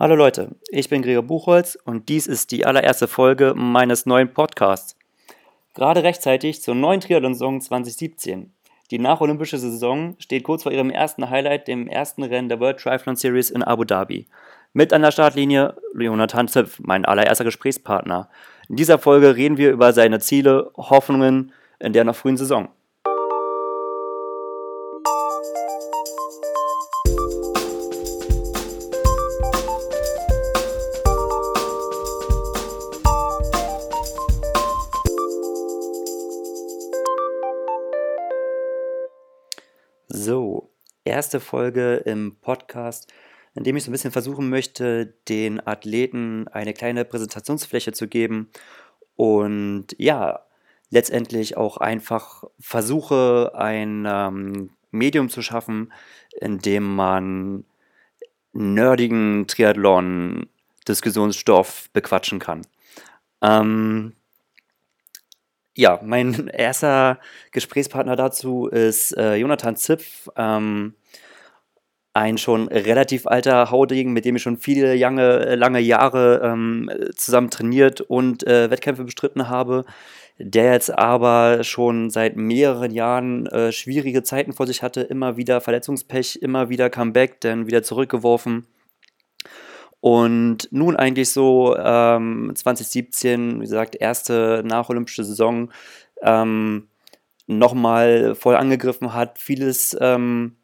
Hallo Leute, ich bin Gregor Buchholz und dies ist die allererste Folge meines neuen Podcasts. Gerade rechtzeitig zur neuen Triathlon-Saison 2017. Die nacholympische Saison steht kurz vor ihrem ersten Highlight, dem ersten Rennen der World Triathlon Series in Abu Dhabi. Mit an der Startlinie Jonathan Zipf, mein allererster Gesprächspartner. In dieser Folge reden wir über seine Ziele, Hoffnungen in der noch frühen Saison. Erste Folge im Podcast, in dem ich so ein bisschen versuchen möchte, den Athleten eine kleine Präsentationsfläche zu geben und ja, letztendlich auch einfach versuche, ein ähm, Medium zu schaffen, in dem man nerdigen Triathlon Diskussionsstoff bequatschen kann. Ähm, ja, mein erster Gesprächspartner dazu ist äh, Jonathan Zipf, ähm, ein schon relativ alter Haudegen, mit dem ich schon viele lange, lange Jahre ähm, zusammen trainiert und äh, Wettkämpfe bestritten habe, der jetzt aber schon seit mehreren Jahren äh, schwierige Zeiten vor sich hatte, immer wieder Verletzungspech, immer wieder Comeback, dann wieder zurückgeworfen. Und nun eigentlich so ähm, 2017, wie gesagt, erste nacholympische Saison, ähm, nochmal voll angegriffen hat, vieles ähm,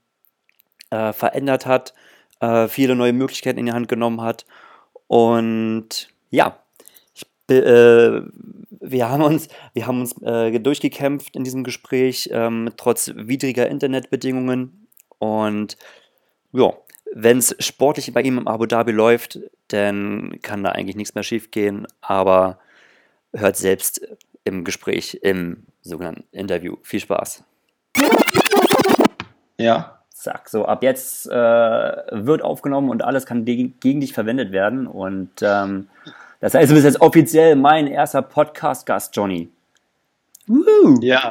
äh, verändert hat, äh, viele neue Möglichkeiten in die Hand genommen hat. Und ja, ich, äh, wir haben uns, wir haben uns äh, durchgekämpft in diesem Gespräch, ähm, trotz widriger Internetbedingungen. Und ja, wenn es sportlich bei ihm im Abu Dhabi läuft, dann kann da eigentlich nichts mehr schief gehen. Aber hört selbst im Gespräch, im sogenannten Interview. Viel Spaß. Ja. Zack, so ab jetzt äh, wird aufgenommen und alles kann gegen dich verwendet werden. Und ähm, das heißt, du bist jetzt offiziell mein erster Podcast-Gast, Johnny. Woo. Ja,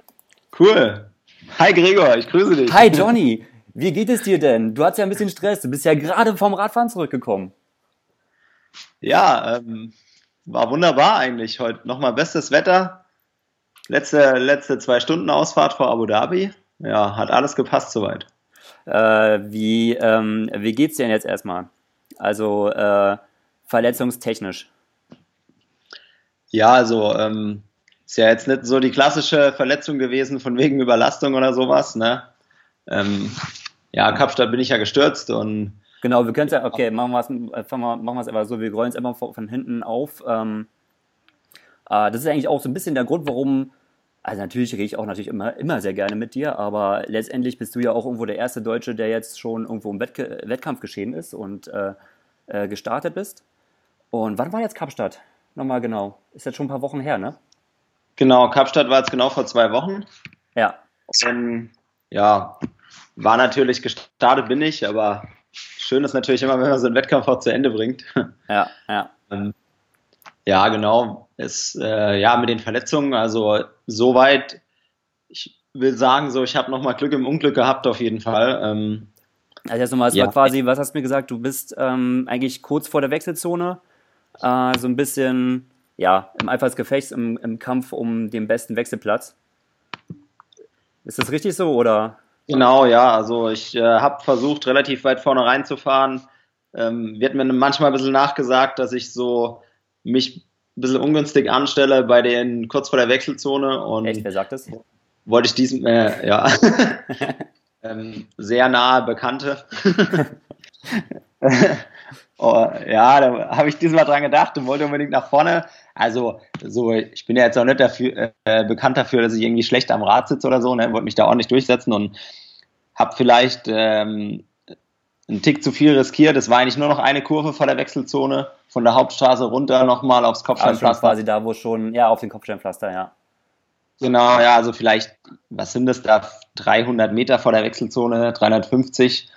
cool. Hi Gregor, ich grüße dich. Hi Johnny. Wie geht es dir denn? Du hattest ja ein bisschen Stress. Du bist ja gerade vom Radfahren zurückgekommen. Ja, ähm, war wunderbar eigentlich heute. Nochmal bestes Wetter. Letzte, letzte zwei Stunden Ausfahrt vor Abu Dhabi. Ja, hat alles gepasst soweit. Äh, wie, ähm, wie geht's dir denn jetzt erstmal? Also äh, verletzungstechnisch. Ja, also ähm, ist ja jetzt nicht so die klassische Verletzung gewesen von wegen Überlastung oder sowas. Ne? Ähm, ja, Kapstadt bin ich ja gestürzt und. Genau, wir können es ja, okay, machen wir es äh, machen einfach so, wir rollen es einfach von hinten auf. Ähm, äh, das ist eigentlich auch so ein bisschen der Grund, warum, also natürlich rede ich auch natürlich immer, immer sehr gerne mit dir, aber letztendlich bist du ja auch irgendwo der erste Deutsche, der jetzt schon irgendwo im Wettk Wettkampf geschehen ist und äh, äh, gestartet bist. Und wann war jetzt Kapstadt? Nochmal genau. Ist jetzt schon ein paar Wochen her, ne? Genau, Kapstadt war jetzt genau vor zwei Wochen. Ja. Und, ja, war natürlich gestartet, bin ich, aber schön ist natürlich immer, wenn man so einen Wettkampf auch zu Ende bringt. Ja, ja. Ähm, ja, genau. Es, äh, ja, mit den Verletzungen, also soweit, ich will sagen, so, ich habe nochmal Glück im Unglück gehabt, auf jeden Fall. Ähm, also erst nochmal, es ja. war quasi, was hast du mir gesagt, du bist ähm, eigentlich kurz vor der Wechselzone, äh, so ein bisschen, ja, im Einfallsgefecht, im, im Kampf um den besten Wechselplatz. Ist das richtig so, oder? Genau, ja. Also ich äh, habe versucht, relativ weit vorne reinzufahren. Ähm, wird mir manchmal ein bisschen nachgesagt, dass ich so mich ein bisschen ungünstig anstelle bei den kurz vor der Wechselzone. Und Echt, wer sagt das? Wollte ich diesem, äh, ja, ähm, sehr nahe Bekannte. oh, ja, da habe ich diesmal dran gedacht und wollte unbedingt nach vorne. Also, so, ich bin ja jetzt auch nicht dafür, äh, bekannt dafür, dass ich irgendwie schlecht am Rad sitze oder so, ne? wollte mich da ordentlich durchsetzen und habe vielleicht ähm, einen Tick zu viel riskiert. Es war eigentlich nur noch eine Kurve vor der Wechselzone, von der Hauptstraße runter nochmal aufs Kopfsteinpflaster. Also quasi da, wo schon, ja, auf den Kopfsteinpflaster, ja. Genau, ja, also vielleicht, was sind das da, 300 Meter vor der Wechselzone, 350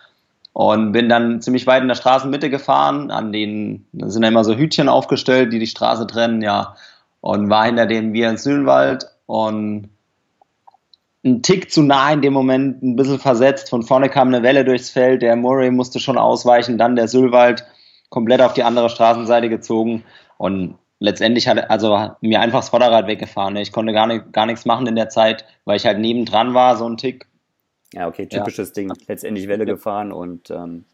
und bin dann ziemlich weit in der Straßenmitte gefahren, an denen da sind ja immer so Hütchen aufgestellt, die die Straße trennen, ja, und war hinter dem wir ins Sühnwald und ein Tick zu nah in dem Moment, ein bisschen versetzt. Von vorne kam eine Welle durchs Feld, der Murray musste schon ausweichen, dann der Sülwald komplett auf die andere Straßenseite gezogen und letztendlich hat also mir einfach das Vorderrad weggefahren. Ne? Ich konnte gar, nicht, gar nichts machen in der Zeit, weil ich halt nebendran war, so ein Tick. Ja, okay, typisches ja. Ding. Letztendlich Welle gefahren und ähm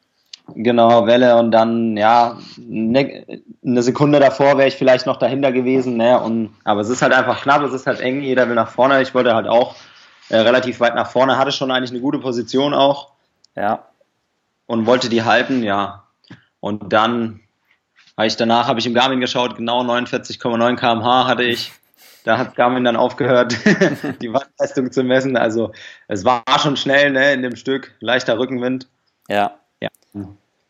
Genau, Welle und dann, ja, ne, eine Sekunde davor wäre ich vielleicht noch dahinter gewesen, ne? Und, aber es ist halt einfach knapp, es ist halt eng, jeder will nach vorne. Ich wollte halt auch äh, relativ weit nach vorne, hatte schon eigentlich eine gute Position auch. Ja. Und wollte die halten, ja. Und dann habe ich danach habe ich im Garmin geschaut, genau 49,9 km/h hatte ich. Da hat Garmin dann aufgehört, die Wattleistung zu messen. Also es war schon schnell, ne, in dem Stück, leichter Rückenwind. Ja ja.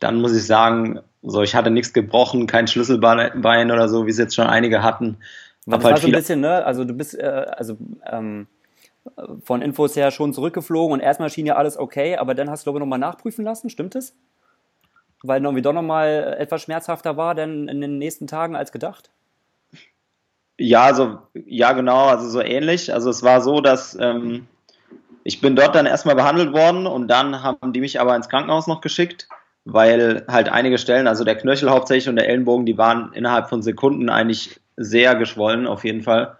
Dann muss ich sagen, so ich hatte nichts gebrochen, kein Schlüsselbein oder so, wie es jetzt schon einige hatten. Das halt war so ein bisschen, ne? Also du bist, äh, also ähm, von Infos her schon zurückgeflogen und erstmal schien ja alles okay, aber dann hast du glaube ich nochmal nachprüfen lassen, stimmt es? Weil irgendwie doch nochmal etwas schmerzhafter war denn in den nächsten Tagen als gedacht? Ja, also ja genau, also so ähnlich. Also es war so, dass ähm, ich bin dort dann erstmal behandelt worden und dann haben die mich aber ins Krankenhaus noch geschickt, weil halt einige Stellen, also der Knöchel hauptsächlich und der Ellenbogen, die waren innerhalb von Sekunden eigentlich sehr geschwollen, auf jeden Fall.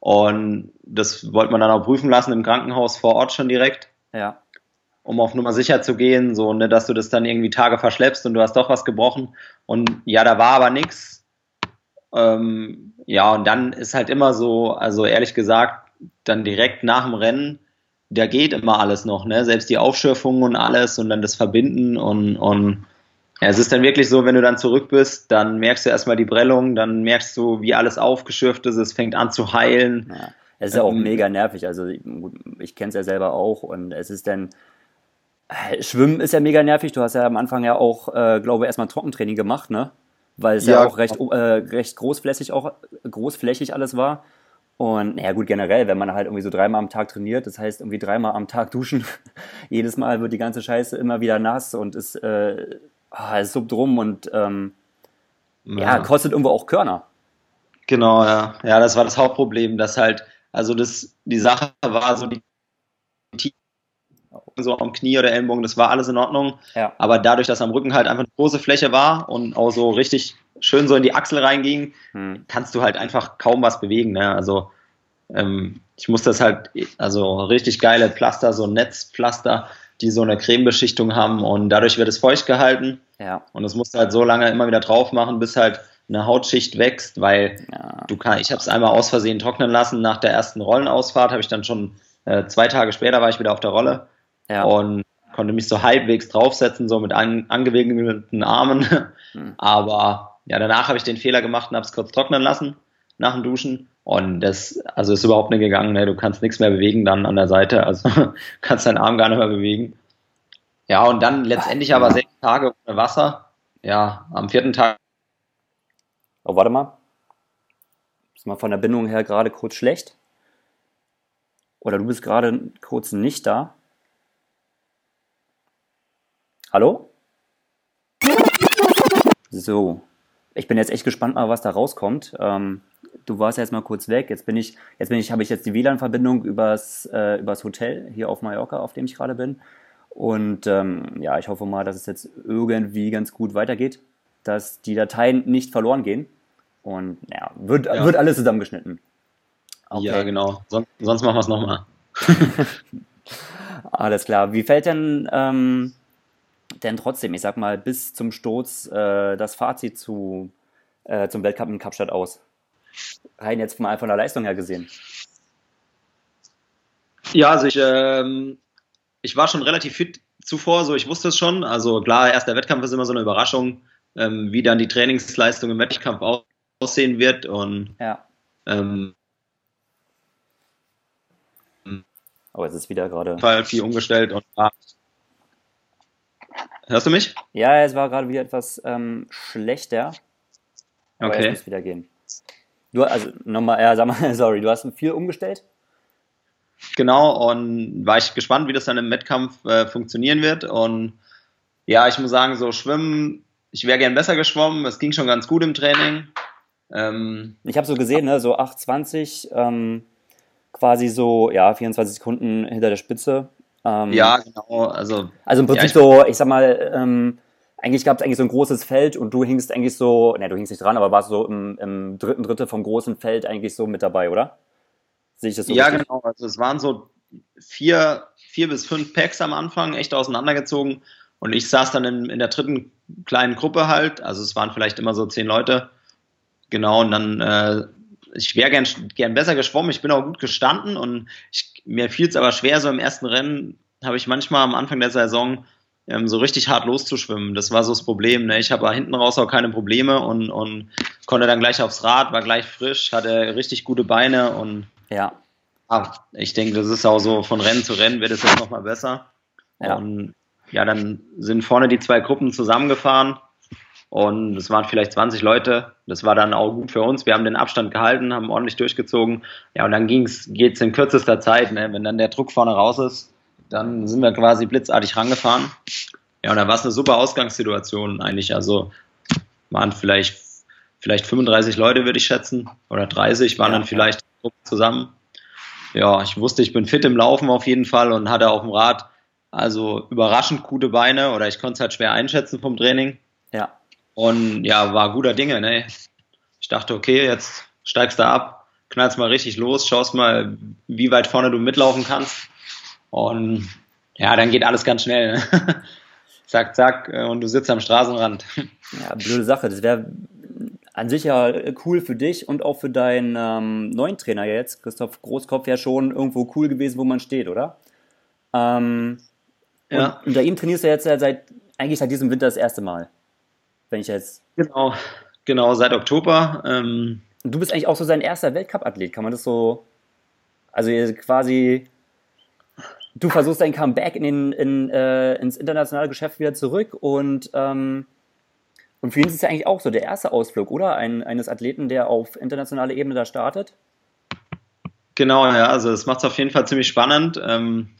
Und das wollte man dann auch prüfen lassen im Krankenhaus vor Ort schon direkt. Ja. Um auf Nummer sicher zu gehen, so, ne, dass du das dann irgendwie Tage verschleppst und du hast doch was gebrochen. Und ja, da war aber nichts. Ähm, ja, und dann ist halt immer so, also ehrlich gesagt, dann direkt nach dem Rennen da geht immer alles noch, ne? Selbst die Aufschürfungen und alles und dann das Verbinden und, und ja, es ist dann wirklich so, wenn du dann zurück bist, dann merkst du erstmal die Prellung, dann merkst du, wie alles aufgeschürft ist, es fängt an zu heilen. Ja, es ist ja auch ähm, mega nervig, also ich, ich kenne es ja selber auch und es ist dann, Schwimmen ist ja mega nervig, du hast ja am Anfang ja auch, äh, glaube ich, erstmal Trockentraining gemacht, ne? Weil es ja, ja auch recht, äh, recht großflächig auch, großflächig alles war. Und naja, gut, generell, wenn man halt irgendwie so dreimal am Tag trainiert, das heißt irgendwie dreimal am Tag duschen, jedes Mal wird die ganze Scheiße immer wieder nass und ist, äh, ah, ist so drum und ähm, ja. ja. kostet irgendwo auch Körner. Genau, ja. Ja, das war das Hauptproblem, dass halt, also das, die Sache war so, die so am Knie oder Ellenbogen, das war alles in Ordnung. Ja. Aber dadurch, dass am Rücken halt einfach eine große Fläche war und auch so richtig schön so in die Achsel reinging, hm. kannst du halt einfach kaum was bewegen. Ne? Also ähm, ich muss das halt, also richtig geile Pflaster, so Netzpflaster, die so eine Cremebeschichtung haben und dadurch wird es feucht gehalten. Ja. Und das musst du halt so lange immer wieder drauf machen, bis halt eine Hautschicht wächst, weil ja. du kann, ich habe es einmal aus Versehen trocknen lassen. Nach der ersten Rollenausfahrt habe ich dann schon äh, zwei Tage später war ich wieder auf der Rolle ja. und konnte mich so halbwegs draufsetzen, so mit an, angewinkelten Armen. Hm. Aber ja, danach habe ich den Fehler gemacht und habe es kurz trocknen lassen nach dem Duschen. Und das, also ist überhaupt nicht gegangen. Ne? Du kannst nichts mehr bewegen dann an der Seite. Also kannst deinen Arm gar nicht mehr bewegen. Ja, und dann letztendlich aber sechs Tage ohne Wasser. Ja, am vierten Tag. Oh, warte mal. Ist mal von der Bindung her gerade kurz schlecht. Oder du bist gerade kurz nicht da. Hallo? So, ich bin jetzt echt gespannt mal, was da rauskommt. Ähm, du warst ja jetzt mal kurz weg. Jetzt bin ich, jetzt bin ich, habe ich jetzt die WLAN-Verbindung übers, äh, übers Hotel hier auf Mallorca, auf dem ich gerade bin. Und ähm, ja, ich hoffe mal, dass es jetzt irgendwie ganz gut weitergeht, dass die Dateien nicht verloren gehen. Und ja, wird, ja. wird alles zusammengeschnitten. Okay. Ja, genau. Son sonst machen wir es nochmal. alles klar. Wie fällt denn ähm, denn trotzdem, ich sag mal, bis zum Sturz äh, das Fazit zu, äh, zum Weltcup in Kapstadt aus? Rein jetzt mal von der Leistung her gesehen. Ja, also ich, ähm, ich war schon relativ fit zuvor, so ich wusste es schon. Also klar, erst der Wettkampf ist immer so eine Überraschung, ähm, wie dann die Trainingsleistung im Wettkampf aussehen wird. Und ja. ähm, aber es ist wieder gerade. Fall viel umgestellt und ja, Hörst du mich? Ja, es war gerade wieder etwas ähm, schlechter. Aber okay. jetzt muss wieder gehen. Du, also nochmal, ja, sag mal, sorry, du hast viel umgestellt? Genau, und war ich gespannt, wie das dann im Wettkampf äh, funktionieren wird. Und ja, ich muss sagen, so schwimmen, ich wäre gern besser geschwommen. Es ging schon ganz gut im Training. Ähm, ich habe so gesehen, ne, so 8,20, ähm, quasi so, ja, 24 Sekunden hinter der Spitze. Ähm, ja, genau. Also, also im Prinzip ja, so, ich sag mal, ähm, eigentlich gab es eigentlich so ein großes Feld und du hingst eigentlich so, ne, du hingst nicht dran, aber warst so im, im dritten Drittel vom großen Feld eigentlich so mit dabei, oder? Sehe ich das so? Ja, richtig? genau. Also es waren so vier, vier bis fünf Packs am Anfang, echt auseinandergezogen. Und ich saß dann in, in der dritten kleinen Gruppe halt. Also es waren vielleicht immer so zehn Leute. Genau, und dann, äh, ich wäre gern, gern besser geschwommen. Ich bin auch gut gestanden und ich, mir fiel es aber schwer, so im ersten Rennen habe ich manchmal am Anfang der Saison ähm, so richtig hart loszuschwimmen. Das war so das Problem. Ne? Ich habe hinten raus auch keine Probleme und, und konnte dann gleich aufs Rad, war gleich frisch, hatte richtig gute Beine und ja. Ah, ich denke, das ist auch so von Rennen zu Rennen wird es jetzt nochmal besser. Ja. Und ja, dann sind vorne die zwei Gruppen zusammengefahren und es waren vielleicht 20 Leute. Das war dann auch gut für uns. Wir haben den Abstand gehalten, haben ordentlich durchgezogen. Ja, und dann ging's, geht's in kürzester Zeit. Ne? Wenn dann der Druck vorne raus ist, dann sind wir quasi blitzartig rangefahren. Ja, und da war es eine super Ausgangssituation eigentlich. Also waren vielleicht, vielleicht 35 Leute, würde ich schätzen, oder 30 waren ja, dann vielleicht ja. zusammen. Ja, ich wusste, ich bin fit im Laufen auf jeden Fall und hatte auf dem Rad also überraschend gute Beine oder ich konnte es halt schwer einschätzen vom Training. Ja. Und ja, war guter Dinge. Ne? Ich dachte, okay, jetzt steigst du ab, knallst mal richtig los, schaust mal, wie weit vorne du mitlaufen kannst. Und ja, dann geht alles ganz schnell. Ne? zack, zack, äh, und du sitzt am Straßenrand. Ja, blöde Sache. Das wäre an sich ja cool für dich und auch für deinen ähm, neuen Trainer jetzt, Christoph Großkopf, ja schon irgendwo cool gewesen, wo man steht, oder? Ähm, ja. Und unter ihm trainierst du jetzt seit, eigentlich seit diesem Winter das erste Mal. Wenn ich jetzt. Genau, genau, seit Oktober. Ähm, du bist eigentlich auch so sein erster Weltcup-Athlet, kann man das so. Also quasi du versuchst dein Comeback in den, in, äh, ins internationale Geschäft wieder zurück und, ähm, und für ihn ist es ja eigentlich auch so der erste Ausflug, oder? Ein, eines Athleten, der auf internationaler Ebene da startet. Genau, ja, also es macht es auf jeden Fall ziemlich spannend, ähm,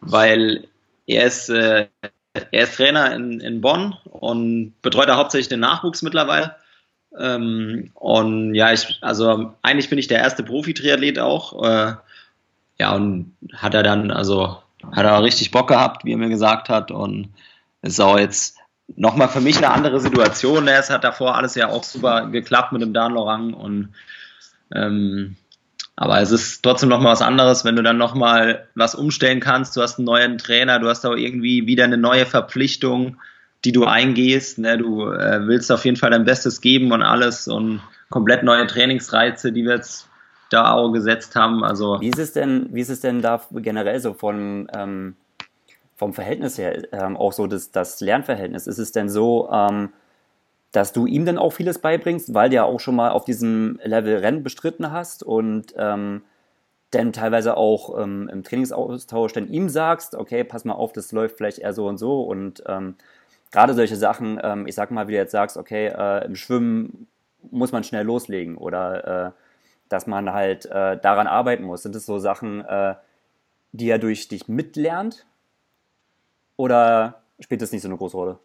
weil er ist, äh, er ist Trainer in, in Bonn und betreut da hauptsächlich den Nachwuchs mittlerweile. Ähm, und ja, ich, also eigentlich bin ich der erste Profi-Triathlet auch. Äh, ja, und hat er dann, also hat er richtig Bock gehabt, wie er mir gesagt hat. Und es ist auch jetzt nochmal für mich eine andere Situation. Es hat davor alles ja auch super geklappt mit dem Dan Lorang und ähm, aber es ist trotzdem nochmal was anderes, wenn du dann nochmal was umstellen kannst. Du hast einen neuen Trainer, du hast auch irgendwie wieder eine neue Verpflichtung, die du eingehst. Ne? Du äh, willst auf jeden Fall dein Bestes geben und alles und komplett neue Trainingsreize, die wir jetzt da gesetzt haben. Also wie ist es denn, wie ist es denn da generell so von ähm, vom Verhältnis her ähm, auch so das, das Lernverhältnis? Ist es denn so, ähm, dass du ihm dann auch vieles beibringst, weil du ja auch schon mal auf diesem Level Rennen bestritten hast und ähm, dann teilweise auch ähm, im Trainingsaustausch dann ihm sagst, okay, pass mal auf, das läuft vielleicht eher so und so und ähm, gerade solche Sachen, ich sag mal, wie du jetzt sagst, okay, äh, im Schwimmen muss man schnell loslegen oder äh, dass man halt äh, daran arbeiten muss. Sind das so Sachen, äh, die er durch dich mitlernt? Oder spielt das nicht so eine große Rolle?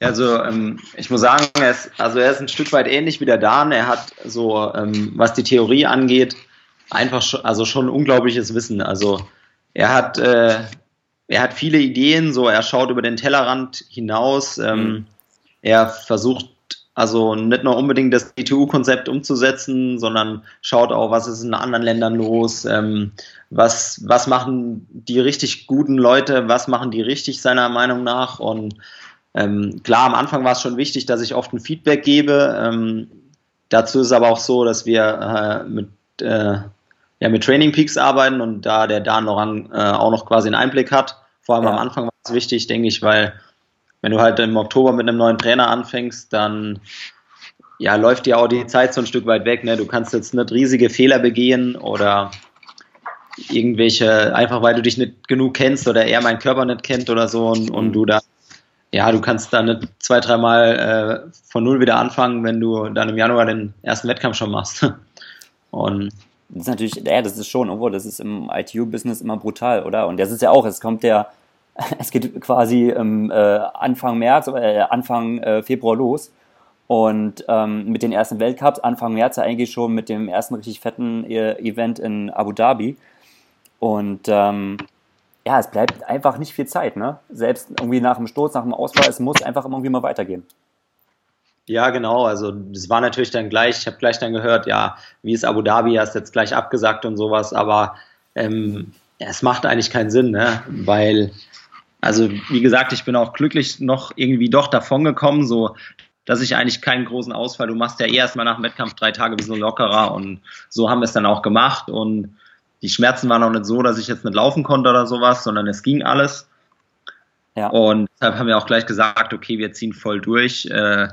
Also ähm, ich muss sagen, er ist, also er ist ein Stück weit ähnlich wie der Dan. Er hat so, ähm, was die Theorie angeht, einfach schon, also schon unglaubliches Wissen. Also er hat, äh, er hat viele Ideen, so er schaut über den Tellerrand hinaus. Ähm, mhm. Er versucht also nicht nur unbedingt das ITU-Konzept umzusetzen, sondern schaut auch, was ist in anderen Ländern los, ähm, was, was machen die richtig guten Leute, was machen die richtig seiner Meinung nach. Und ähm, klar, am Anfang war es schon wichtig, dass ich oft ein Feedback gebe. Ähm, dazu ist aber auch so, dass wir äh, mit, äh, ja, mit Training Peaks arbeiten und da der Dan Lorang äh, auch noch quasi einen Einblick hat. Vor allem ja. am Anfang war es wichtig, denke ich, weil wenn du halt im Oktober mit einem neuen Trainer anfängst, dann ja, läuft dir auch die Zeit so ein Stück weit weg. Ne? Du kannst jetzt nicht riesige Fehler begehen oder irgendwelche, einfach weil du dich nicht genug kennst oder er meinen Körper nicht kennt oder so und, und du da, ja, du kannst da nicht zwei, dreimal äh, von null wieder anfangen, wenn du dann im Januar den ersten Wettkampf schon machst. Und das ist natürlich, ja, das ist schon, obwohl das ist im ITU-Business immer brutal, oder? Und das ist ja auch, es kommt der es geht quasi ähm, äh, Anfang März, äh, Anfang äh, Februar los. Und ähm, mit den ersten Weltcups, Anfang März eigentlich schon mit dem ersten richtig fetten äh, Event in Abu Dhabi. Und ähm, ja, es bleibt einfach nicht viel Zeit, ne? Selbst irgendwie nach dem Sturz, nach dem Ausfall, es muss einfach irgendwie mal weitergehen. Ja, genau. Also das war natürlich dann gleich, ich habe gleich dann gehört, ja, wie ist Abu Dhabi, hast jetzt gleich abgesagt und sowas, aber ähm, es macht eigentlich keinen Sinn, ne? Weil, also wie gesagt, ich bin auch glücklich noch irgendwie doch davon gekommen, so dass ich eigentlich keinen großen Ausfall, du machst ja eh erstmal nach dem Wettkampf drei Tage wie so lockerer und so haben wir es dann auch gemacht und die Schmerzen waren auch nicht so, dass ich jetzt nicht laufen konnte oder sowas, sondern es ging alles. Ja. Und deshalb haben wir auch gleich gesagt, okay, wir ziehen voll durch. Äh,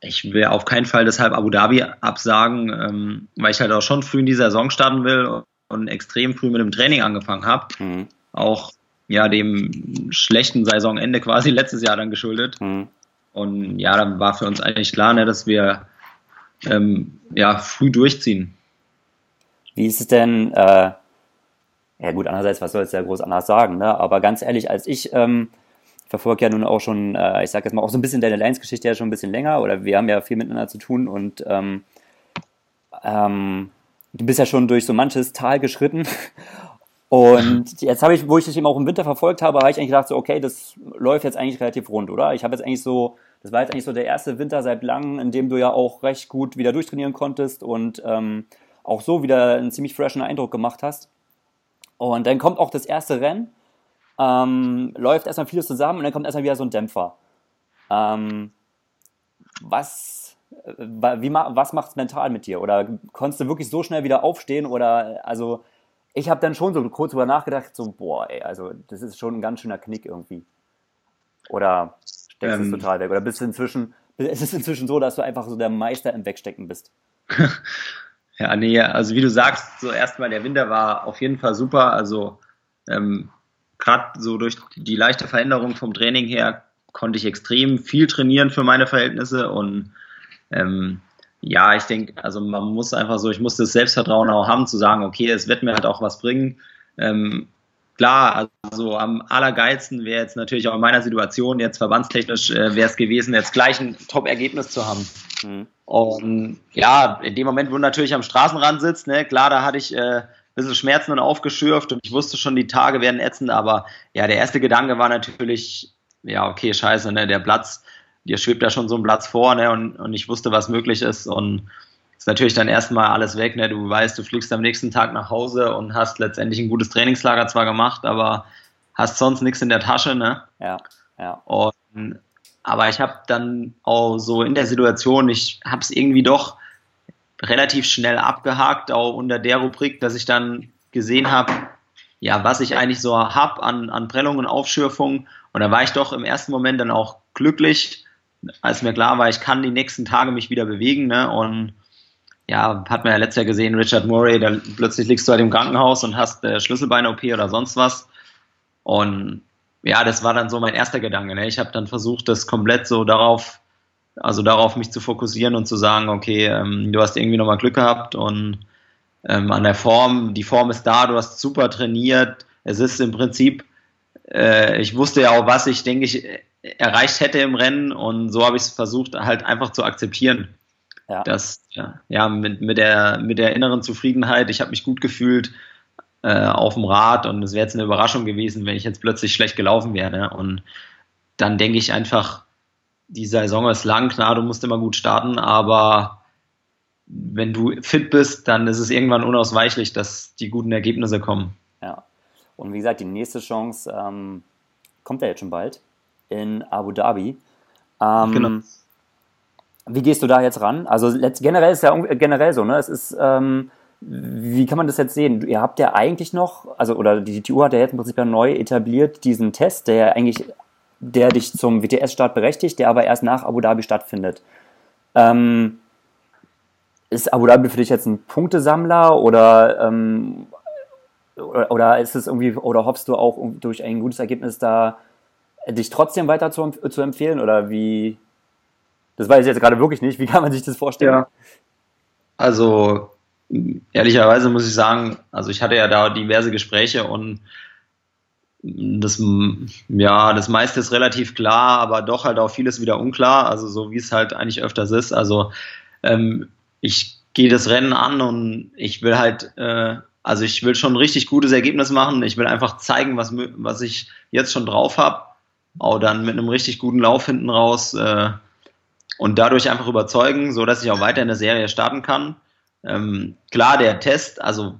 ich will auf keinen Fall deshalb Abu Dhabi absagen, ähm, weil ich halt auch schon früh in die Saison starten will und extrem früh mit dem Training angefangen habe. Mhm. Auch ja dem schlechten Saisonende quasi letztes Jahr dann geschuldet. Mhm. Und ja, dann war für uns eigentlich klar, ne, dass wir ähm, ja früh durchziehen. Wie ist es denn? Äh, ja gut, andererseits, was soll es ja groß anders sagen? Ne? Aber ganz ehrlich, als ich ähm, verfolge ja nun auch schon, äh, ich sage jetzt mal auch so ein bisschen deine Lions-Geschichte ja schon ein bisschen länger oder wir haben ja viel miteinander zu tun und ähm, ähm, du bist ja schon durch so manches Tal geschritten und jetzt habe ich, wo ich dich eben auch im Winter verfolgt habe, habe ich eigentlich gedacht so, okay, das läuft jetzt eigentlich relativ rund, oder? Ich habe jetzt eigentlich so, das war jetzt eigentlich so der erste Winter seit langem, in dem du ja auch recht gut wieder durchtrainieren konntest und ähm, auch so wieder einen ziemlich freshen Eindruck gemacht hast. Und dann kommt auch das erste Rennen ähm, läuft erstmal vieles zusammen und dann kommt erstmal wieder so ein Dämpfer. Ähm, was, äh, wie, was macht es mental mit dir? Oder konntest du wirklich so schnell wieder aufstehen? Oder, also, ich habe dann schon so kurz drüber nachgedacht, so, boah, ey, also, das ist schon ein ganz schöner Knick irgendwie. Oder steckst ähm, es total weg? Oder bist du inzwischen, ist es inzwischen so, dass du einfach so der Meister im Wegstecken bist? ja, nee, also wie du sagst, so erstmal der Winter war auf jeden Fall super. Also, ähm, gerade so durch die leichte Veränderung vom Training her konnte ich extrem viel trainieren für meine Verhältnisse und ähm, ja, ich denke, also man muss einfach so, ich muss das Selbstvertrauen auch haben, zu sagen, okay, es wird mir halt auch was bringen. Ähm, klar, also am allergeilsten wäre jetzt natürlich auch in meiner Situation, jetzt verbandstechnisch, äh, wäre es gewesen, jetzt gleich ein Top-Ergebnis zu haben. Mhm. Und ja, in dem Moment, wo du natürlich am Straßenrand sitzt, ne, klar, da hatte ich äh, bisschen Schmerzen und aufgeschürft und ich wusste schon, die Tage werden ätzend, aber ja, der erste Gedanke war natürlich, ja, okay, scheiße, ne, der Platz, dir schwebt ja schon so ein Platz vor, ne, und, und ich wusste, was möglich ist und ist natürlich dann erstmal alles weg, ne, du weißt, du fliegst am nächsten Tag nach Hause und hast letztendlich ein gutes Trainingslager zwar gemacht, aber hast sonst nichts in der Tasche, ne. Ja, ja. Und, aber ich habe dann auch so in der Situation, ich habe es irgendwie doch relativ schnell abgehakt, auch unter der Rubrik, dass ich dann gesehen habe, ja, was ich eigentlich so habe an, an Prellungen und Aufschürfungen. Und da war ich doch im ersten Moment dann auch glücklich, als mir klar war, ich kann die nächsten Tage mich wieder bewegen. Ne? Und ja, hat man ja letztes Jahr gesehen, Richard Murray, da plötzlich liegst du halt im Krankenhaus und hast äh, Schlüsselbein-OP oder sonst was. Und ja, das war dann so mein erster Gedanke. Ne? Ich habe dann versucht, das komplett so darauf also darauf mich zu fokussieren und zu sagen, okay, ähm, du hast irgendwie nochmal Glück gehabt und ähm, an der Form, die Form ist da, du hast super trainiert. Es ist im Prinzip, äh, ich wusste ja auch, was ich, denke ich, erreicht hätte im Rennen und so habe ich es versucht, halt einfach zu akzeptieren. Ja. Das, ja, ja mit, mit, der, mit der inneren Zufriedenheit, ich habe mich gut gefühlt äh, auf dem Rad und es wäre jetzt eine Überraschung gewesen, wenn ich jetzt plötzlich schlecht gelaufen wäre. Und dann denke ich einfach, die Saison ist lang, klar, du musst immer gut starten, aber wenn du fit bist, dann ist es irgendwann unausweichlich, dass die guten Ergebnisse kommen. Ja. Und wie gesagt, die nächste Chance ähm, kommt ja jetzt schon bald in Abu Dhabi. Ähm, genau. Wie gehst du da jetzt ran? Also generell ist ja generell so, ne? Es ist, ähm, wie kann man das jetzt sehen? Ihr habt ja eigentlich noch, also oder die TU hat ja jetzt im Prinzip ja neu etabliert diesen Test, der ja eigentlich der dich zum WTS-Start berechtigt, der aber erst nach Abu Dhabi stattfindet. Ähm, ist Abu Dhabi für dich jetzt ein Punktesammler oder, ähm, oder, oder, ist es irgendwie, oder hoffst du auch durch ein gutes Ergebnis da dich trotzdem weiter zu, zu empfehlen oder wie? Das weiß ich jetzt gerade wirklich nicht. Wie kann man sich das vorstellen? Ja. Also ehrlicherweise muss ich sagen, also ich hatte ja da diverse Gespräche und das, ja, das meiste ist relativ klar, aber doch halt auch vieles wieder unklar, also so wie es halt eigentlich öfters ist. Also ähm, ich gehe das Rennen an und ich will halt äh, Also ich will schon ein richtig gutes Ergebnis machen. Ich will einfach zeigen, was, was ich jetzt schon drauf habe. Auch dann mit einem richtig guten Lauf hinten raus äh, und dadurch einfach überzeugen, so dass ich auch weiter in der Serie starten kann. Ähm, klar, der Test, also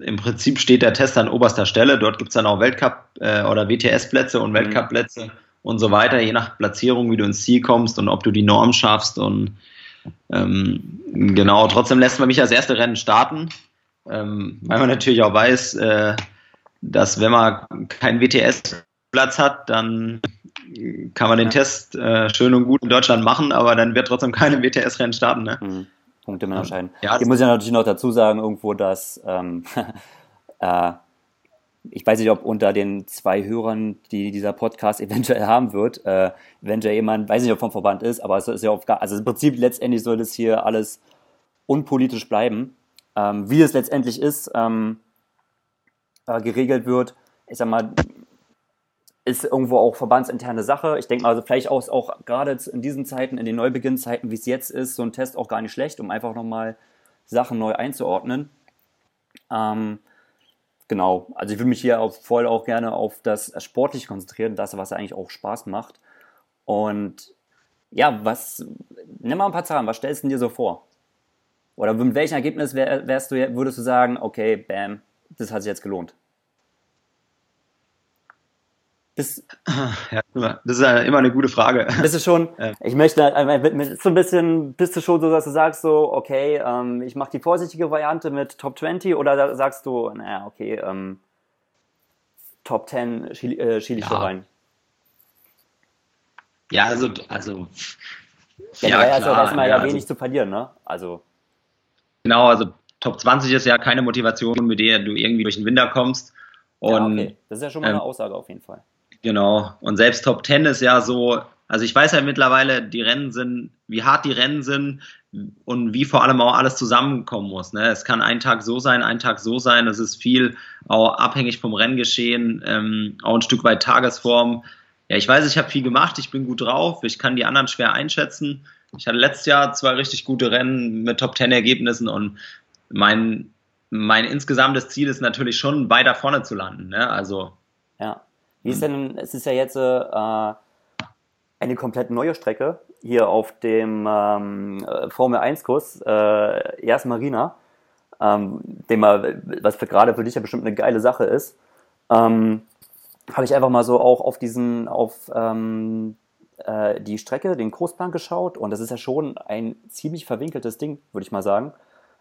im Prinzip steht der Test an oberster Stelle. Dort gibt es dann auch Weltcup- äh, oder WTS-Plätze und mhm. Weltcup-Plätze und so weiter, je nach Platzierung, wie du ins Ziel kommst und ob du die Norm schaffst. Und ähm, genau, trotzdem lässt man mich als erste Rennen starten, ähm, weil man natürlich auch weiß, äh, dass wenn man keinen WTS-Platz hat, dann kann man den Test äh, schön und gut in Deutschland machen, aber dann wird trotzdem keine WTS-Rennen starten. Ne? Mhm. Punkte mehr entscheiden. Ja, Hier muss ich natürlich noch dazu sagen, irgendwo, dass ähm, äh, ich weiß nicht, ob unter den zwei Hörern, die dieser Podcast eventuell haben wird, äh, eventuell jemand, weiß nicht, ob vom Verband ist, aber es ist ja auf, also im Prinzip letztendlich soll das hier alles unpolitisch bleiben. Ähm, wie es letztendlich ist, ähm, äh, geregelt wird, ich sag mal, ist irgendwo auch verbandsinterne Sache. Ich denke mal, also vielleicht auch, auch gerade in diesen Zeiten, in den Neubeginnzeiten, wie es jetzt ist, so ein Test auch gar nicht schlecht, um einfach nochmal Sachen neu einzuordnen. Ähm, genau, also ich würde mich hier auch voll auch gerne auf das Sportliche konzentrieren, das, was eigentlich auch Spaß macht. Und ja, was, nimm mal ein paar Zahlen, was stellst du dir so vor? Oder mit welchem Ergebnis wär, wärst du, würdest du sagen, okay, bam, das hat sich jetzt gelohnt? Bist, ja, das ist ja immer eine gute Frage. Bist du schon, ich möchte, äh, so ein bisschen, bist du schon so, dass du sagst so, okay, ähm, ich mache die vorsichtige Variante mit Top 20 oder sagst du, naja, okay, ähm, Top 10 schiel, äh, schiel ich ja. rein? Ja, also, also, ja, ja, also klar, erstmal ja, ja wenig also, zu verlieren, ne? Also. Genau, also Top 20 ist ja keine Motivation, mit der du irgendwie durch den Winter kommst. Und, ja, okay. Das ist ja schon mal eine ähm, Aussage auf jeden Fall. Genau. Und selbst Top Ten ist ja so, also ich weiß ja mittlerweile, die Rennen sind, wie hart die Rennen sind und wie vor allem auch alles zusammenkommen muss. Ne? Es kann ein Tag so sein, ein Tag so sein. Es ist viel auch abhängig vom Renngeschehen, ähm, auch ein Stück weit Tagesform. Ja, ich weiß, ich habe viel gemacht, ich bin gut drauf, ich kann die anderen schwer einschätzen. Ich hatte letztes Jahr zwei richtig gute Rennen mit Top Ten Ergebnissen und mein, mein insgesamtes Ziel ist natürlich schon weiter vorne zu landen. Ne? Also ja. Wie ist denn, es ist ja jetzt äh, eine komplett neue Strecke hier auf dem ähm, Formel 1-Kurs, äh, erst Marina, ähm, dem mal, was für, gerade für dich ja bestimmt eine geile Sache ist. Ähm, habe ich einfach mal so auch auf diesen, auf ähm, äh, die Strecke, den Kursplan geschaut und das ist ja schon ein ziemlich verwinkeltes Ding, würde ich mal sagen.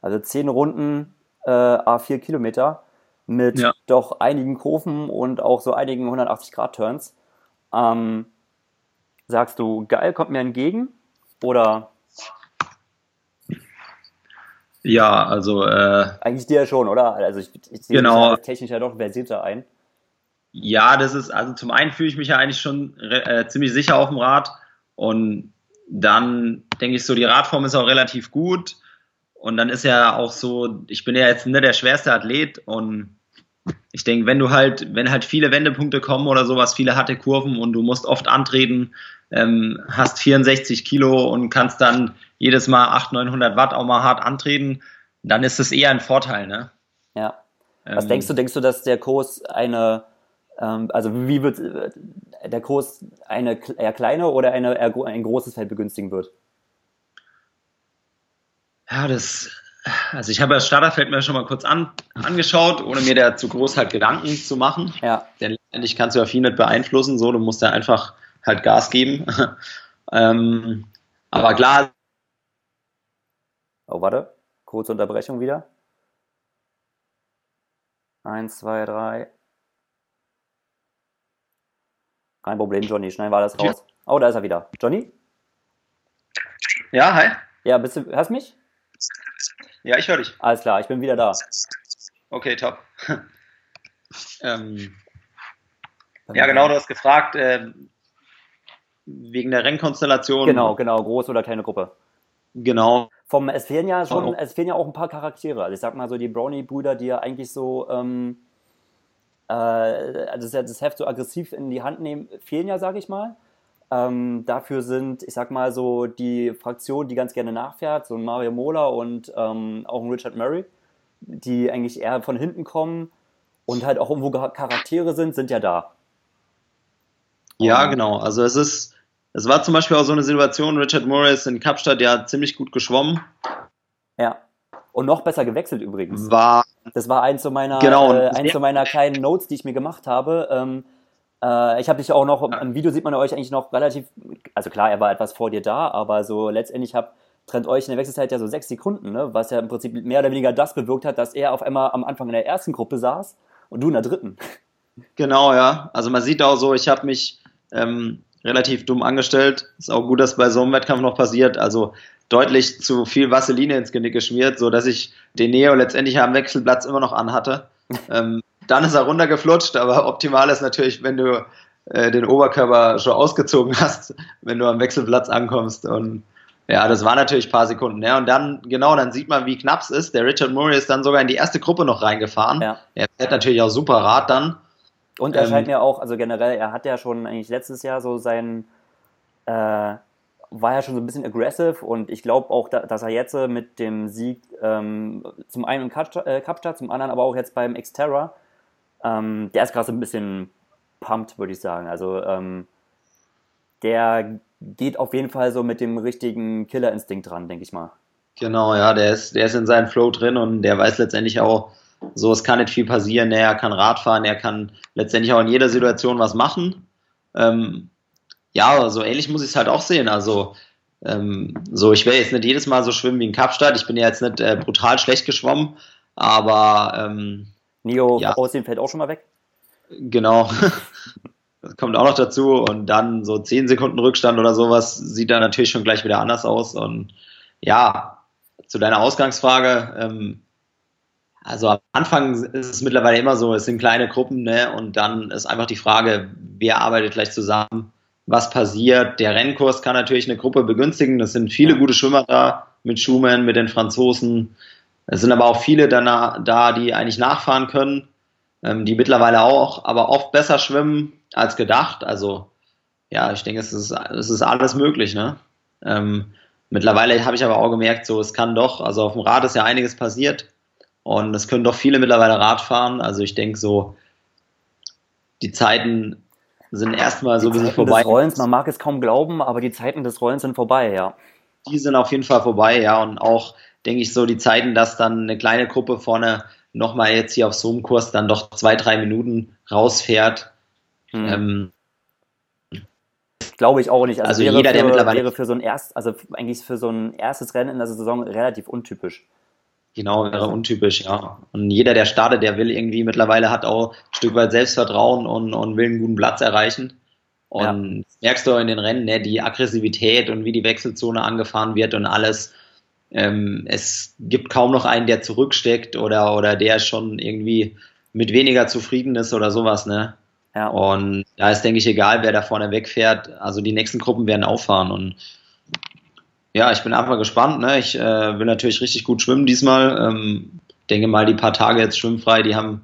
Also zehn Runden, äh, A4 Kilometer mit ja. doch einigen Kurven und auch so einigen 180-Grad-Turns. Ähm, sagst du, geil, kommt mir entgegen? Oder? Ja, also. Äh, Eigentlich dir schon, oder? Also, ich, ich sehe genau. technisch ja doch versierter ein. Ja, das ist, also zum einen fühle ich mich ja eigentlich schon äh, ziemlich sicher auf dem Rad und dann denke ich so, die Radform ist auch relativ gut und dann ist ja auch so, ich bin ja jetzt nicht der schwerste Athlet und ich denke, wenn du halt, wenn halt viele Wendepunkte kommen oder sowas, viele harte Kurven und du musst oft antreten, ähm, hast 64 Kilo und kannst dann jedes Mal 800, 900 Watt auch mal hart antreten, dann ist das eher ein Vorteil, ne? Ja. Was ähm, denkst du, denkst du, dass der Kurs eine, ähm, also wie wird äh, der Kurs eine eher kleine oder eine, ein großes Feld begünstigen wird? Ja, das, also ich habe das Starterfeld mir schon mal kurz an, angeschaut, ohne mir da zu groß halt Gedanken zu machen. Ja. Denn letztendlich kannst du ja viel nicht beeinflussen, so, du musst ja einfach halt Gas geben. ähm, aber klar. Oh, warte. Kurze Unterbrechung wieder. Eins, zwei, drei. Kein Problem, Johnny. Schnell war das raus. Oh, da ist er wieder. Johnny? Ja, hi. Ja, bist du, hörst mich? Ja, ich höre dich. Alles klar, ich bin wieder da. Okay, top. ähm, ja, genau, du hast gefragt, äh, wegen der Rennkonstellation. Genau, genau, große oder kleine Gruppe. Genau. Vom, es fehlen ja schon, oh. es fehlen ja auch ein paar Charaktere. Also ich sag mal so, die Brownie-Brüder, die ja eigentlich so, ähm, äh, also das, das Heft so aggressiv in die Hand nehmen, fehlen ja, sag ich mal. Ähm, dafür sind, ich sag mal so, die Fraktion, die ganz gerne nachfährt, so ein Mario Mola und ähm, auch ein Richard Murray, die eigentlich eher von hinten kommen und halt auch irgendwo Charaktere sind, sind ja da. Ja, genau. Also es ist, es war zum Beispiel auch so eine Situation, Richard Morris in Kapstadt, ja ziemlich gut geschwommen. Ja. Und noch besser gewechselt übrigens. War. Das war eins so meiner, genau, äh, eins so meiner kleinen Notes, die ich mir gemacht habe. Ähm, äh, ich habe dich auch noch, im Video sieht man euch eigentlich noch relativ, also klar, er war etwas vor dir da, aber so letztendlich hab, trennt euch in der Wechselzeit ja so sechs Sekunden, ne? was ja im Prinzip mehr oder weniger das bewirkt hat, dass er auf einmal am Anfang in der ersten Gruppe saß und du in der dritten. Genau, ja. Also man sieht auch so, ich habe mich ähm, relativ dumm angestellt. Ist auch gut, dass bei so einem Wettkampf noch passiert. Also deutlich zu viel Vaseline ins Genick geschmiert, so dass ich den Neo letztendlich am Wechselplatz immer noch anhatte. ähm, dann ist er runtergeflutscht, aber optimal ist natürlich, wenn du äh, den Oberkörper schon ausgezogen hast, wenn du am Wechselplatz ankommst. Und ja, das war natürlich ein paar Sekunden. Ja, und dann, genau, dann sieht man, wie knapp es ist. Der Richard Murray ist dann sogar in die erste Gruppe noch reingefahren. Ja. Er fährt natürlich auch super Rad dann. Und er ähm, scheint mir auch, also generell, er hat ja schon eigentlich letztes Jahr so sein, äh, war ja schon so ein bisschen aggressive und ich glaube auch, dass er jetzt mit dem Sieg ähm, zum einen in äh, Kapstadt, zum anderen aber auch jetzt beim Xterra, ähm, der ist gerade so ein bisschen pumped, würde ich sagen. Also ähm, der geht auf jeden Fall so mit dem richtigen Killerinstinkt dran, denke ich mal. Genau, ja, der ist, der ist in seinem Flow drin und der weiß letztendlich auch, so, es kann nicht viel passieren. Er kann Radfahren, er kann letztendlich auch in jeder Situation was machen. Ähm, ja, so ähnlich muss ich es halt auch sehen. Also, ähm, so, ich werde jetzt nicht jedes Mal so schwimmen wie in Kapstadt. Ich bin ja jetzt nicht äh, brutal schlecht geschwommen, aber. Ähm, Nio ja. Aussehen fällt auch schon mal weg. Genau. das kommt auch noch dazu. Und dann so 10 Sekunden Rückstand oder sowas sieht dann natürlich schon gleich wieder anders aus. Und ja, zu deiner Ausgangsfrage, ähm, also am Anfang ist es mittlerweile immer so, es sind kleine Gruppen, ne? Und dann ist einfach die Frage, wer arbeitet gleich zusammen, was passiert. Der Rennkurs kann natürlich eine Gruppe begünstigen. Es sind viele gute Schwimmer da, mit Schumann, mit den Franzosen. Es sind aber auch viele danach, da, die eigentlich nachfahren können, ähm, die mittlerweile auch, aber oft besser schwimmen als gedacht. Also ja, ich denke, es ist, es ist alles möglich, ne? Ähm, mittlerweile habe ich aber auch gemerkt, so es kann doch, also auf dem Rad ist ja einiges passiert und es können doch viele mittlerweile Rad fahren. Also ich denke so, die Zeiten sind erstmal so ein bisschen vorbei. Des Rollens, man mag es kaum glauben, aber die Zeiten des Rollens sind vorbei, ja. Die sind auf jeden Fall vorbei, ja. Und auch, denke ich, so die Zeiten, dass dann eine kleine Gruppe vorne nochmal jetzt hier auf so einem Kurs dann doch zwei, drei Minuten rausfährt. Hm. Ähm, Glaube ich auch nicht. Also, also jeder, für, der mittlerweile wäre für so ein erst, also eigentlich für so ein erstes Rennen in der Saison relativ untypisch. Genau, wäre untypisch, ja. Und jeder, der startet, der will irgendwie mittlerweile hat auch ein Stück weit Selbstvertrauen und, und will einen guten Platz erreichen. Und ja. merkst du in den Rennen, ne, die Aggressivität und wie die Wechselzone angefahren wird und alles. Ähm, es gibt kaum noch einen, der zurücksteckt oder, oder der schon irgendwie mit weniger zufrieden ist oder sowas, ne? Ja. Und da ist, denke ich, egal, wer da vorne wegfährt. Also die nächsten Gruppen werden auffahren und ja, ich bin einfach gespannt. Ne? Ich äh, will natürlich richtig gut schwimmen diesmal. Ähm, denke mal, die paar Tage jetzt schwimmfrei, die haben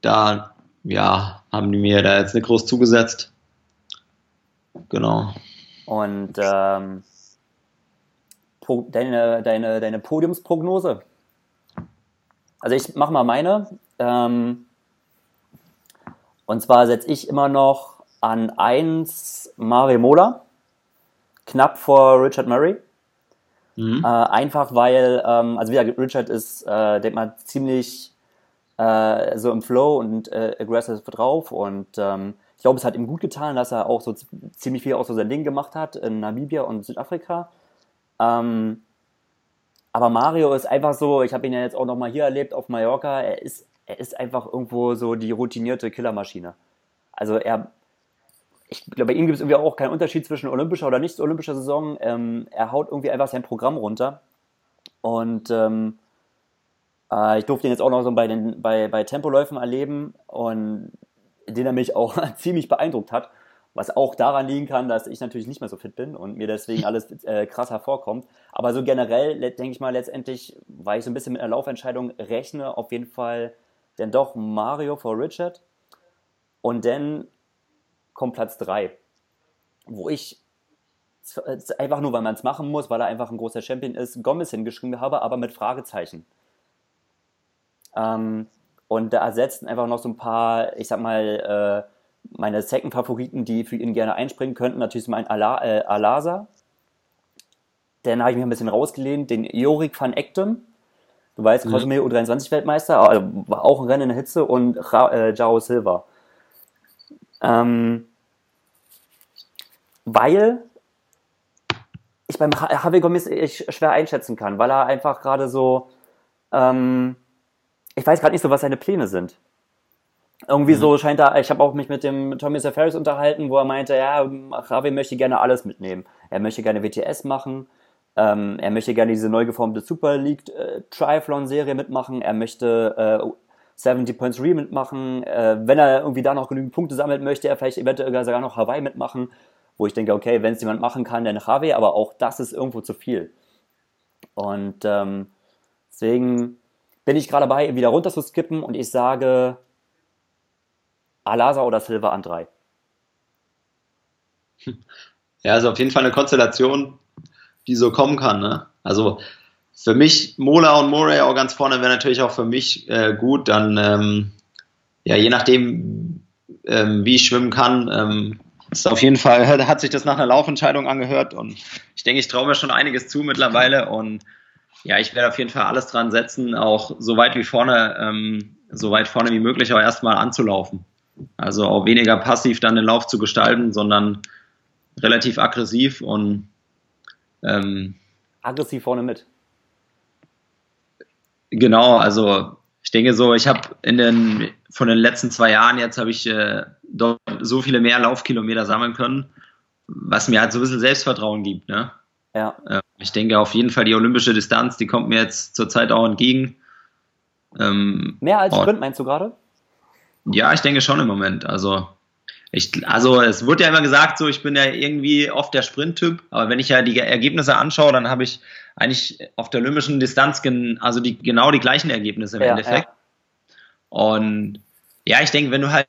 da, ja, haben die mir da jetzt nicht groß zugesetzt. Genau. Und ähm, deine, deine, deine Podiumsprognose? Also ich mache mal meine. Ähm, und zwar setze ich immer noch an 1 Mare Mola, knapp vor Richard Murray. Mhm. Äh, einfach weil, ähm, also wie gesagt, Richard ist, äh, denke mal, ziemlich äh, so im Flow und äh, aggressive drauf und ähm, ich glaube, es hat ihm gut getan, dass er auch so ziemlich viel auch so sein Ding gemacht hat in Namibia und Südafrika. Ähm, aber Mario ist einfach so, ich habe ihn ja jetzt auch nochmal hier erlebt auf Mallorca, er ist, er ist einfach irgendwo so die routinierte Killermaschine. Also er, ich glaube, bei ihm gibt es irgendwie auch keinen Unterschied zwischen olympischer oder nicht olympischer Saison. Ähm, er haut irgendwie einfach sein Programm runter. Und ähm, äh, ich durfte ihn jetzt auch noch so bei, den, bei, bei Tempoläufen erleben und den er mich auch ziemlich beeindruckt hat. Was auch daran liegen kann, dass ich natürlich nicht mehr so fit bin und mir deswegen alles äh, krass hervorkommt. Aber so generell, denke ich mal, letztendlich, weil ich so ein bisschen mit einer Laufentscheidung rechne, auf jeden Fall denn doch Mario vor Richard. Und dann kommt Platz 3. Wo ich einfach nur, weil man es machen muss, weil er einfach ein großer Champion ist, Gomez hingeschrieben habe, aber mit Fragezeichen. Ähm, und da ersetzen einfach noch so ein paar, ich sag mal, äh, meine Second-Favoriten, die für ihn gerne einspringen könnten. Natürlich mein Ala äh, Alasa. Dann habe ich mich ein bisschen rausgelehnt. Den Jorik van Ektem. Du weißt, mhm. Cosme U23-Weltmeister, also war auch ein Rennen in der Hitze. Und Ra äh, Jao Silva. Ähm, weil ich beim Javi Gomez ich schwer einschätzen kann, weil er einfach gerade so, ähm, ich weiß gerade nicht so, was seine Pläne sind. Irgendwie mhm. so scheint er, ich habe auch mich mit dem Tommy Safaris unterhalten, wo er meinte, ja, Javi möchte gerne alles mitnehmen. Er möchte gerne WTS machen, ähm, er möchte gerne diese neu geformte Super League äh, Triathlon-Serie mitmachen, er möchte äh, 70 Points Re mitmachen, äh, wenn er irgendwie da noch genügend Punkte sammelt, möchte er vielleicht eventuell sogar noch Hawaii mitmachen wo ich denke, okay, wenn es jemand machen kann, dann Javi, aber auch das ist irgendwo zu viel. Und ähm, deswegen bin ich gerade dabei, wieder runter zu skippen und ich sage Alasa oder Silva an drei. Ja, also auf jeden Fall eine Konstellation, die so kommen kann. Ne? Also für mich, Mola und Murray auch ganz vorne wäre natürlich auch für mich äh, gut. Dann, ähm, ja, je nachdem, ähm, wie ich schwimmen kann, ähm, ist auf jeden Fall, hat sich das nach einer Laufentscheidung angehört und ich denke, ich traue mir schon einiges zu mittlerweile und ja, ich werde auf jeden Fall alles dran setzen, auch so weit wie vorne, ähm, so weit vorne wie möglich auch erstmal anzulaufen. Also auch weniger passiv dann den Lauf zu gestalten, sondern relativ aggressiv und ähm, aggressiv vorne mit. Genau, also ich denke so, ich habe in den von den letzten zwei Jahren jetzt habe ich äh, dort so viele mehr Laufkilometer sammeln können, was mir halt so ein bisschen Selbstvertrauen gibt. Ne? Ja. Äh, ich denke auf jeden Fall die olympische Distanz, die kommt mir jetzt zurzeit auch entgegen. Ähm, mehr als Sprint meinst du gerade? Ja, ich denke schon im Moment. Also ich, also es wird ja immer gesagt, so ich bin ja irgendwie oft der Sprinttyp, aber wenn ich ja die Ergebnisse anschaue, dann habe ich eigentlich auf der olympischen Distanz gen, also die, genau die gleichen Ergebnisse im ja, Endeffekt. Ja. Und ja, ich denke, wenn du halt,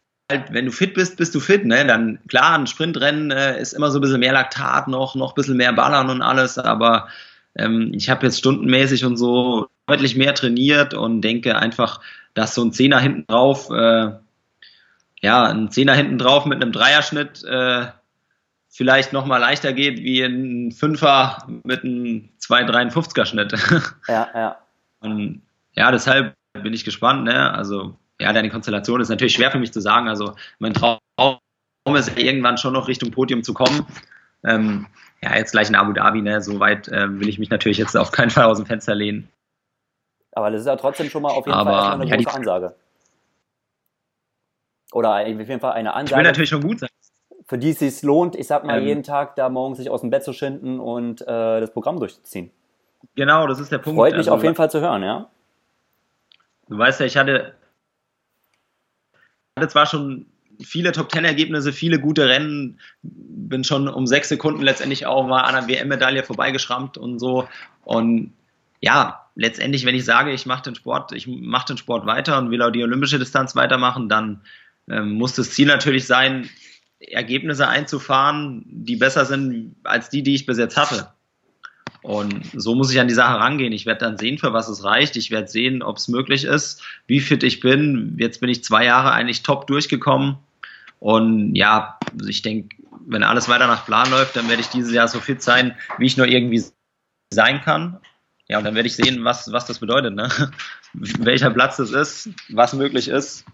wenn du fit bist, bist du fit, ne? Dann klar, ein Sprintrennen äh, ist immer so ein bisschen mehr Laktat noch, noch ein bisschen mehr Ballern und alles, aber ähm, ich habe jetzt stundenmäßig und so deutlich mehr trainiert und denke einfach, dass so ein Zehner hinten drauf äh, ja, ein Zehner hinten drauf mit einem Dreierschnitt äh, vielleicht nochmal leichter geht wie ein Fünfer mit einem 2,53er Schnitt. Ja, ja. Und ja, deshalb bin ich gespannt. Ne? Also, ja, deine Konstellation ist natürlich schwer für mich zu sagen. Also, mein Traum ist ja irgendwann schon noch Richtung Podium zu kommen. Ähm, ja, jetzt gleich in Abu Dhabi, ne? so weit äh, will ich mich natürlich jetzt auf keinen Fall aus dem Fenster lehnen. Aber das ist ja trotzdem schon mal auf jeden Aber, Fall eine ja, große Ansage. Oder auf jeden Fall eine Ansage. Ich will natürlich schon gut sein. Für die es sich lohnt, ich sag mal, ähm, jeden Tag da morgens sich aus dem Bett zu schinden und äh, das Programm durchzuziehen. Genau, das ist der Punkt. Freut mich also, auf jeden Fall zu hören, ja. Du weißt ja, ich hatte, hatte zwar schon viele Top Ten Ergebnisse, viele gute Rennen, bin schon um sechs Sekunden letztendlich auch mal an einer WM-Medaille vorbeigeschrammt und so. Und ja, letztendlich, wenn ich sage, ich mache den Sport, ich mache den Sport weiter und will auch die olympische Distanz weitermachen, dann ähm, muss das Ziel natürlich sein, Ergebnisse einzufahren, die besser sind als die, die ich bis jetzt hatte. Und so muss ich an die Sache rangehen. Ich werde dann sehen, für was es reicht. Ich werde sehen, ob es möglich ist, wie fit ich bin. Jetzt bin ich zwei Jahre eigentlich top durchgekommen. Und ja, ich denke, wenn alles weiter nach Plan läuft, dann werde ich dieses Jahr so fit sein, wie ich nur irgendwie sein kann. Ja, und dann werde ich sehen, was, was das bedeutet, ne? welcher Platz das ist, was möglich ist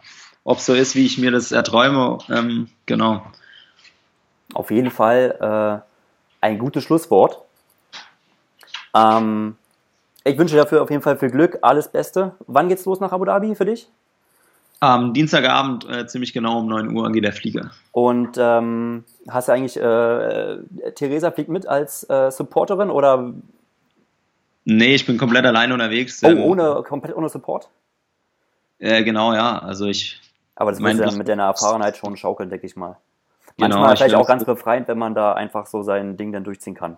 ob es so ist, wie ich mir das erträume. Ähm, genau. Auf jeden Fall äh, ein gutes Schlusswort. Ähm, ich wünsche dafür auf jeden Fall viel Glück, alles Beste. Wann geht's los nach Abu Dhabi für dich? Am Dienstagabend, äh, ziemlich genau um 9 Uhr, geht der Flieger. Und ähm, hast du eigentlich, äh, Theresa fliegt mit als äh, Supporterin oder? Nee, ich bin komplett alleine unterwegs. Oh, ohne, komplett ohne Support? Äh, genau, ja. Also ich aber das muss ja mit deiner Erfahrenheit schon schaukeln, denke ich mal. Genau, Manchmal vielleicht auch ganz befreiend, wenn man da einfach so sein Ding dann durchziehen kann.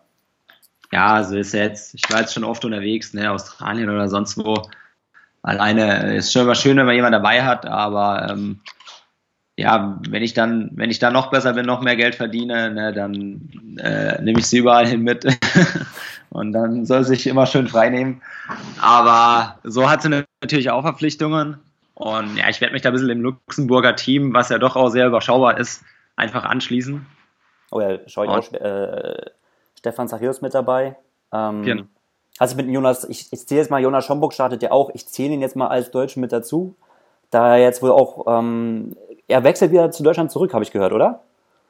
Ja, also ist jetzt, ich war jetzt schon oft unterwegs, ne, Australien oder sonst wo. Alleine ist schon immer schön, wenn man jemanden dabei hat, aber ähm, ja, wenn ich dann, wenn ich dann noch besser bin, noch mehr Geld verdiene, ne, dann äh, nehme ich sie überall hin mit. Und dann soll sie sich immer schön frei nehmen. Aber so hat sie natürlich auch Verpflichtungen. Und ja, ich werde mich da ein bisschen im Luxemburger Team, was ja doch auch sehr überschaubar ist, einfach anschließen. Oh ja, schau ich auch. Äh, Stefan Zacharias mit dabei. Ähm, genau. Hast du mit Jonas, ich, ich zähle jetzt mal, Jonas Schomburg startet ja auch, ich zähle ihn jetzt mal als Deutschen mit dazu. Da er jetzt wohl auch, ähm, er wechselt wieder zu Deutschland zurück, habe ich gehört, oder?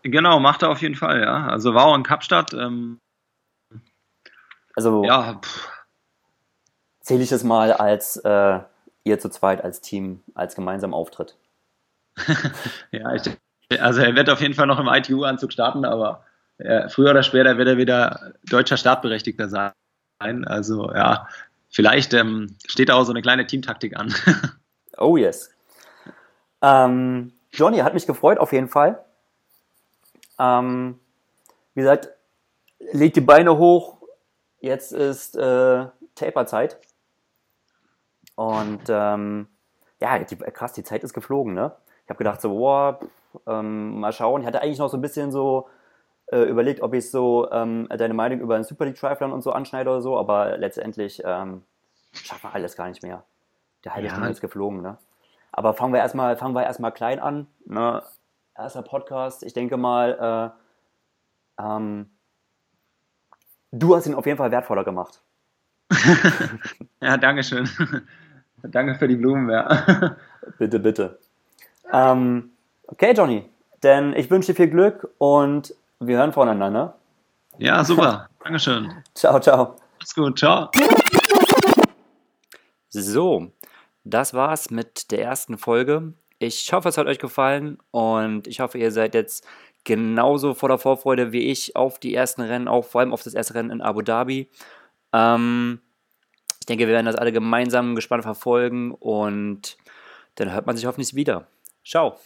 Genau, macht er auf jeden Fall, ja. Also war auch in Kapstadt. Ähm, also ja, zähle ich es mal als äh, ihr zu zweit als Team, als gemeinsam Auftritt. ja, ich, also er wird auf jeden Fall noch im ITU-Anzug starten, aber ja, früher oder später wird er wieder deutscher Startberechtigter sein. Also ja, vielleicht ähm, steht da auch so eine kleine Teamtaktik an. oh yes. Ähm, Johnny, hat mich gefreut auf jeden Fall. Ähm, wie gesagt, legt die Beine hoch. Jetzt ist äh, Taperzeit. Und ähm, ja, die, krass, die Zeit ist geflogen, ne? Ich habe gedacht so, boah, ähm, mal schauen. Ich hatte eigentlich noch so ein bisschen so äh, überlegt, ob ich so ähm, deine Meinung über den Super League Triathlon und so anschneide oder so, aber letztendlich ähm, schaffen wir alles gar nicht mehr. Der halbe ja. Stunde ist geflogen, ne? Aber fangen wir erstmal, fangen wir erstmal klein an. Ne? Erster Podcast. Ich denke mal, äh, ähm, du hast ihn auf jeden Fall wertvoller gemacht. ja, danke schön. Danke für die Blumen, ja. bitte, bitte. Ähm, okay, Johnny. Denn ich wünsche dir viel Glück und wir hören voneinander. Ja, super. Dankeschön. ciao, ciao. Alles gut, ciao. So, das war's mit der ersten Folge. Ich hoffe, es hat euch gefallen und ich hoffe, ihr seid jetzt genauso voller Vorfreude wie ich auf die ersten Rennen, auch vor allem auf das erste Rennen in Abu Dhabi. Ähm, denke, wir werden das alle gemeinsam gespannt verfolgen und dann hört man sich hoffentlich wieder. Ciao.